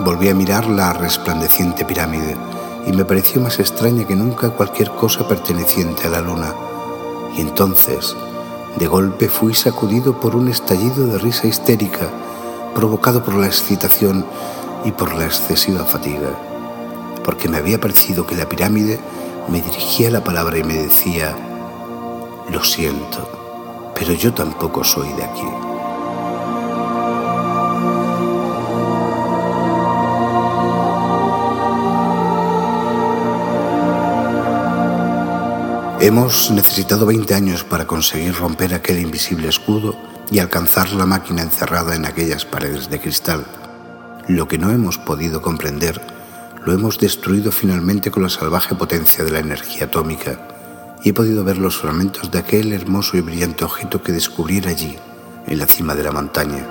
Volví a mirar la resplandeciente pirámide y me pareció más extraña que nunca cualquier cosa perteneciente a la luna. Y entonces, de golpe fui sacudido por un estallido de risa histérica provocado por la excitación y por la excesiva fatiga, porque me había parecido que la pirámide me dirigía la palabra y me decía, lo siento, pero yo tampoco soy de aquí. Hemos necesitado 20 años para conseguir romper aquel invisible escudo y alcanzar la máquina encerrada en aquellas paredes de cristal. Lo que no hemos podido comprender lo hemos destruido finalmente con la salvaje potencia de la energía atómica y he podido ver los fragmentos de aquel hermoso y brillante objeto que descubriera allí, en la cima de la montaña.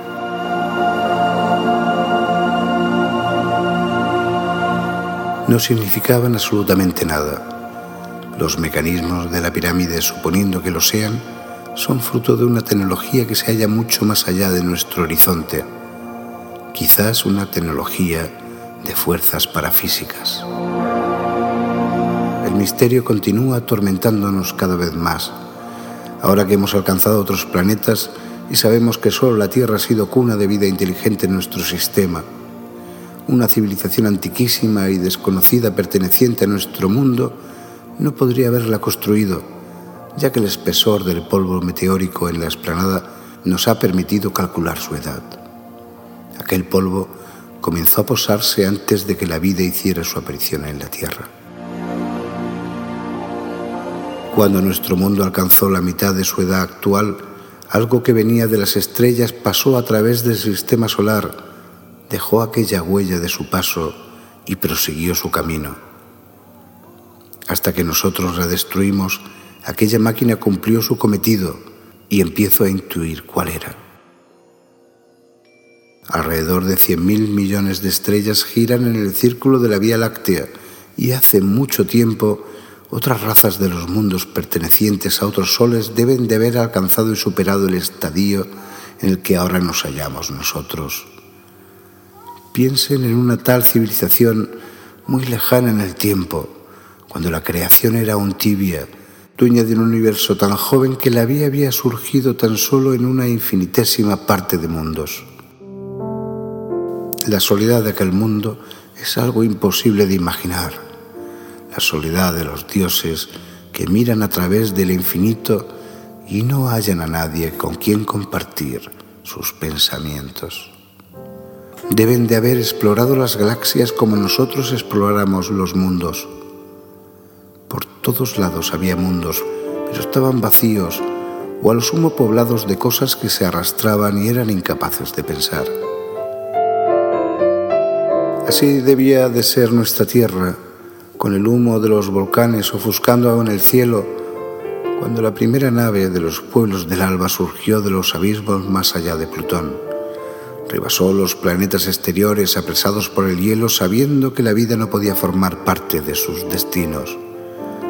No significaban absolutamente nada los mecanismos de la pirámide, suponiendo que lo sean, son fruto de una tecnología que se halla mucho más allá de nuestro horizonte. Quizás una tecnología de fuerzas parafísicas. El misterio continúa atormentándonos cada vez más. Ahora que hemos alcanzado otros planetas y sabemos que solo la Tierra ha sido cuna de vida inteligente en nuestro sistema, una civilización antiquísima y desconocida perteneciente a nuestro mundo, no podría haberla construido, ya que el espesor del polvo meteórico en la esplanada nos ha permitido calcular su edad. Aquel polvo comenzó a posarse antes de que la vida hiciera su aparición en la Tierra. Cuando nuestro mundo alcanzó la mitad de su edad actual, algo que venía de las estrellas pasó a través del sistema solar, dejó aquella huella de su paso y prosiguió su camino. Hasta que nosotros la destruimos, aquella máquina cumplió su cometido y empiezo a intuir cuál era. Alrededor de 100.000 millones de estrellas giran en el círculo de la Vía Láctea y hace mucho tiempo otras razas de los mundos pertenecientes a otros soles deben de haber alcanzado y superado el estadio en el que ahora nos hallamos nosotros. Piensen en una tal civilización muy lejana en el tiempo, cuando la creación era aún tibia, dueña de un universo tan joven que la vida había surgido tan solo en una infinitésima parte de mundos. La soledad de aquel mundo es algo imposible de imaginar. La soledad de los dioses que miran a través del infinito y no hallan a nadie con quien compartir sus pensamientos. Deben de haber explorado las galaxias como nosotros exploramos los mundos por todos lados había mundos, pero estaban vacíos o a lo sumo poblados de cosas que se arrastraban y eran incapaces de pensar. Así debía de ser nuestra tierra, con el humo de los volcanes ofuscando aún el cielo, cuando la primera nave de los pueblos del alba surgió de los abismos más allá de Plutón. Rebasó los planetas exteriores apresados por el hielo sabiendo que la vida no podía formar parte de sus destinos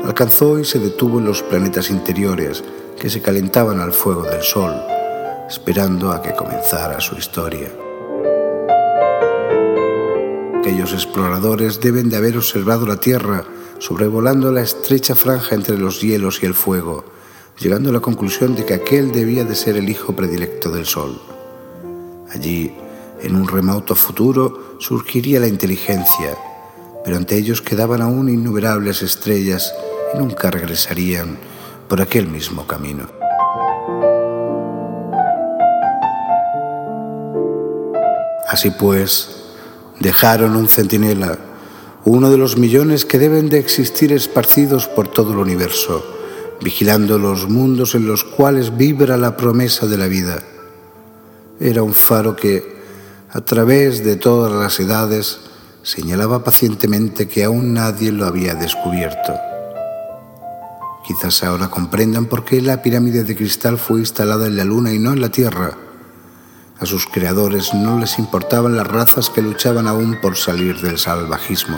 alcanzó y se detuvo en los planetas interiores que se calentaban al fuego del Sol, esperando a que comenzara su historia. Aquellos exploradores deben de haber observado la Tierra sobrevolando la estrecha franja entre los hielos y el fuego, llegando a la conclusión de que aquel debía de ser el hijo predilecto del Sol. Allí, en un remoto futuro, surgiría la inteligencia, pero ante ellos quedaban aún innumerables estrellas y nunca regresarían por aquel mismo camino. Así pues, dejaron un centinela, uno de los millones que deben de existir esparcidos por todo el universo, vigilando los mundos en los cuales vibra la promesa de la vida. Era un faro que, a través de todas las edades, señalaba pacientemente que aún nadie lo había descubierto. Quizás ahora comprendan por qué la pirámide de cristal fue instalada en la luna y no en la Tierra. A sus creadores no les importaban las razas que luchaban aún por salir del salvajismo.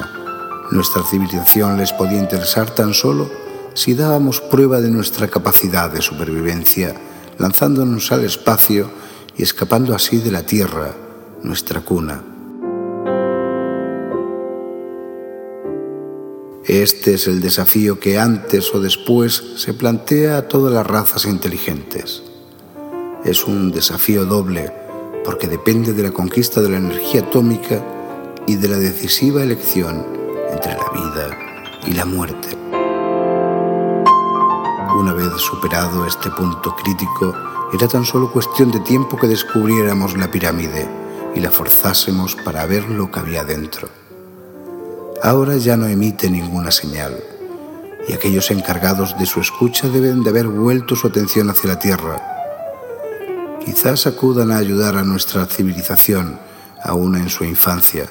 Nuestra civilización les podía interesar tan solo si dábamos prueba de nuestra capacidad de supervivencia, lanzándonos al espacio y escapando así de la Tierra, nuestra cuna. Este es el desafío que antes o después se plantea a todas las razas inteligentes. Es un desafío doble porque depende de la conquista de la energía atómica y de la decisiva elección entre la vida y la muerte. Una vez superado este punto crítico, era tan solo cuestión de tiempo que descubriéramos la pirámide y la forzásemos para ver lo que había dentro. Ahora ya no emite ninguna señal y aquellos encargados de su escucha deben de haber vuelto su atención hacia la Tierra. Quizás acudan a ayudar a nuestra civilización, aún en su infancia,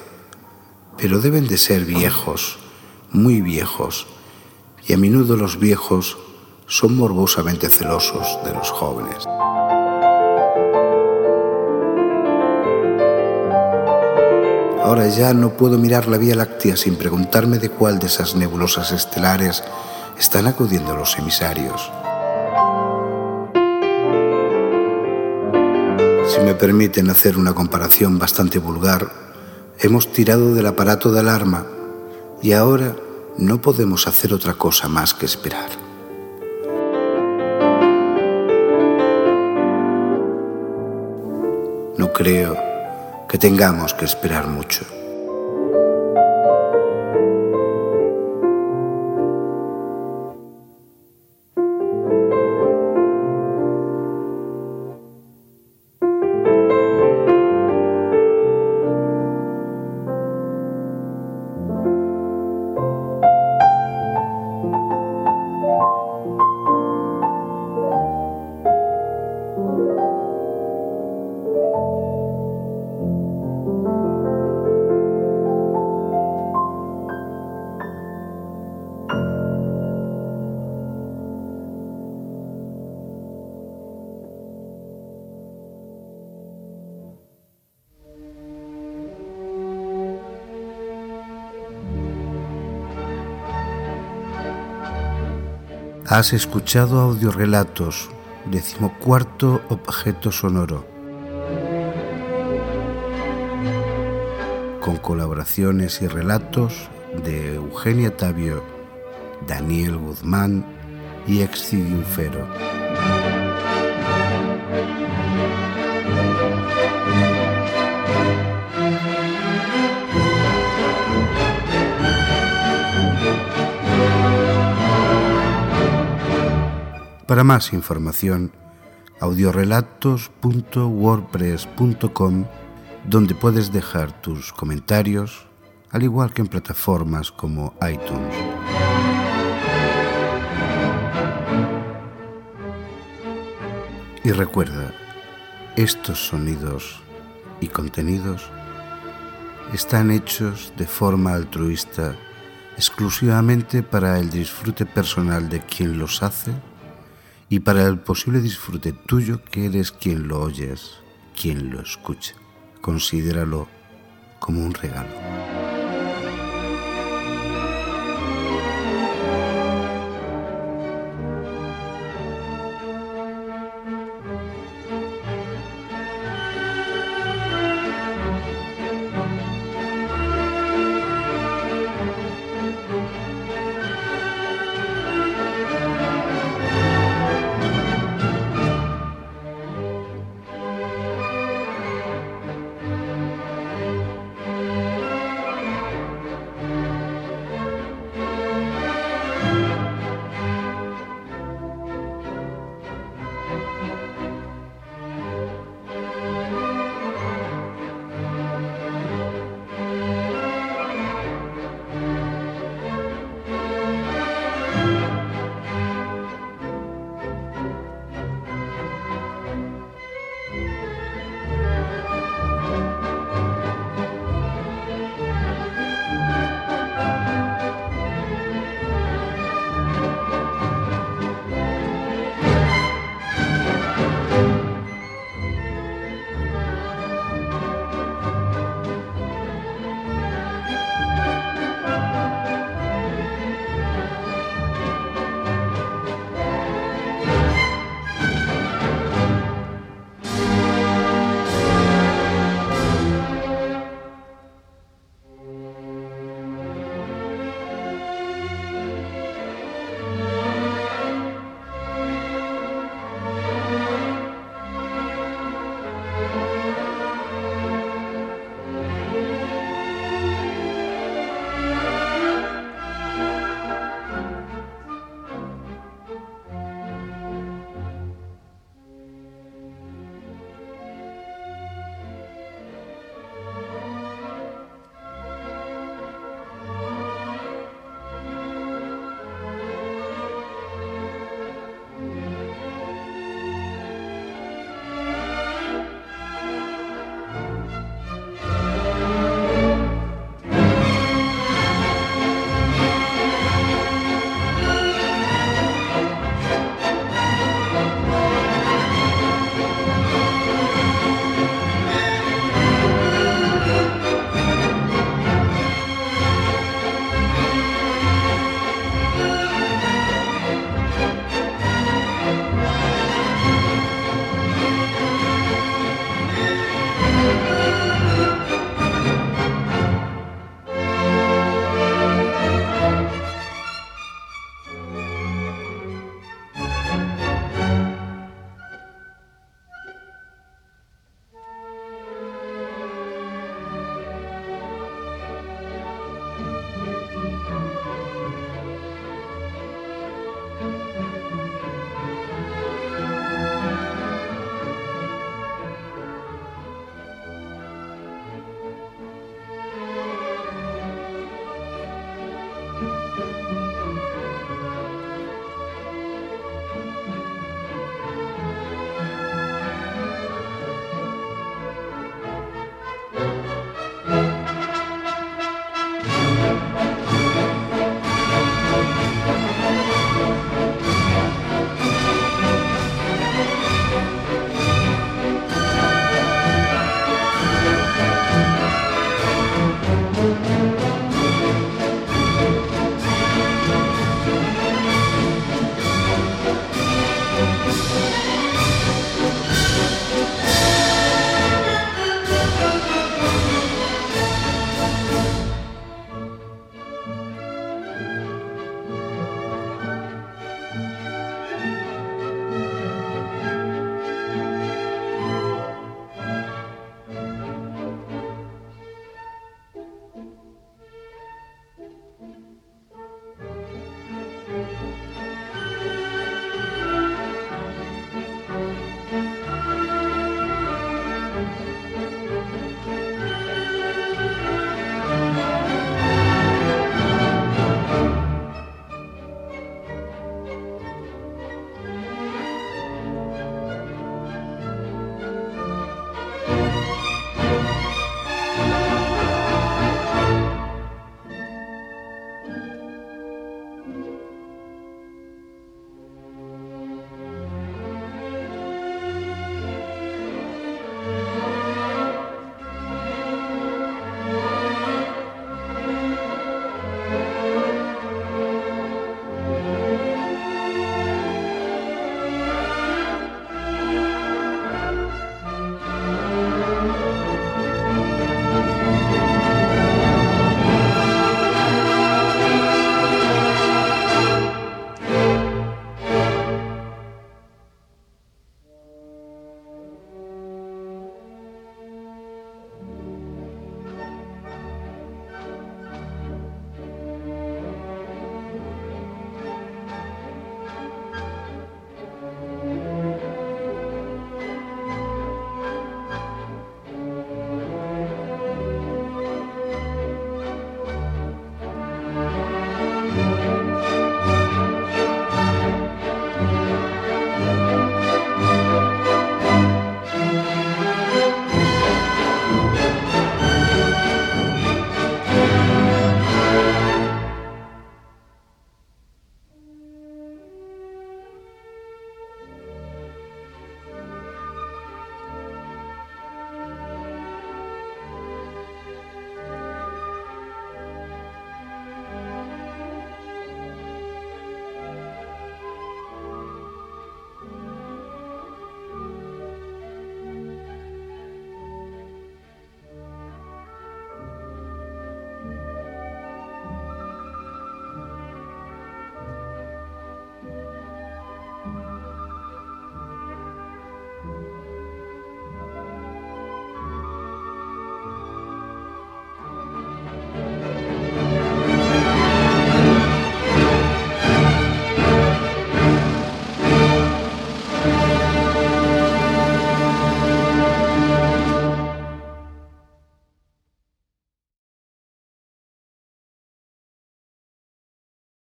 pero deben de ser viejos, muy viejos, y a menudo los viejos son morbosamente celosos de los jóvenes. Ahora ya no puedo mirar la Vía Láctea sin preguntarme de cuál de esas nebulosas estelares están acudiendo los emisarios. Si me permiten hacer una comparación bastante vulgar, hemos tirado del aparato de alarma y ahora no podemos hacer otra cosa más que esperar. No creo que tengamos que esperar mucho. Has escuchado audiorelatos, decimocuarto objeto sonoro, con colaboraciones y relatos de Eugenia Tavio, Daniel Guzmán y Excidinfero. Para más información, audiorelatos.wordpress.com, donde puedes dejar tus comentarios, al igual que en plataformas como iTunes. Y recuerda, estos sonidos y contenidos están hechos de forma altruista exclusivamente para el disfrute personal de quien los hace y para el posible disfrute tuyo que eres quien lo oyes, quien lo escucha. Considéralo como un regalo.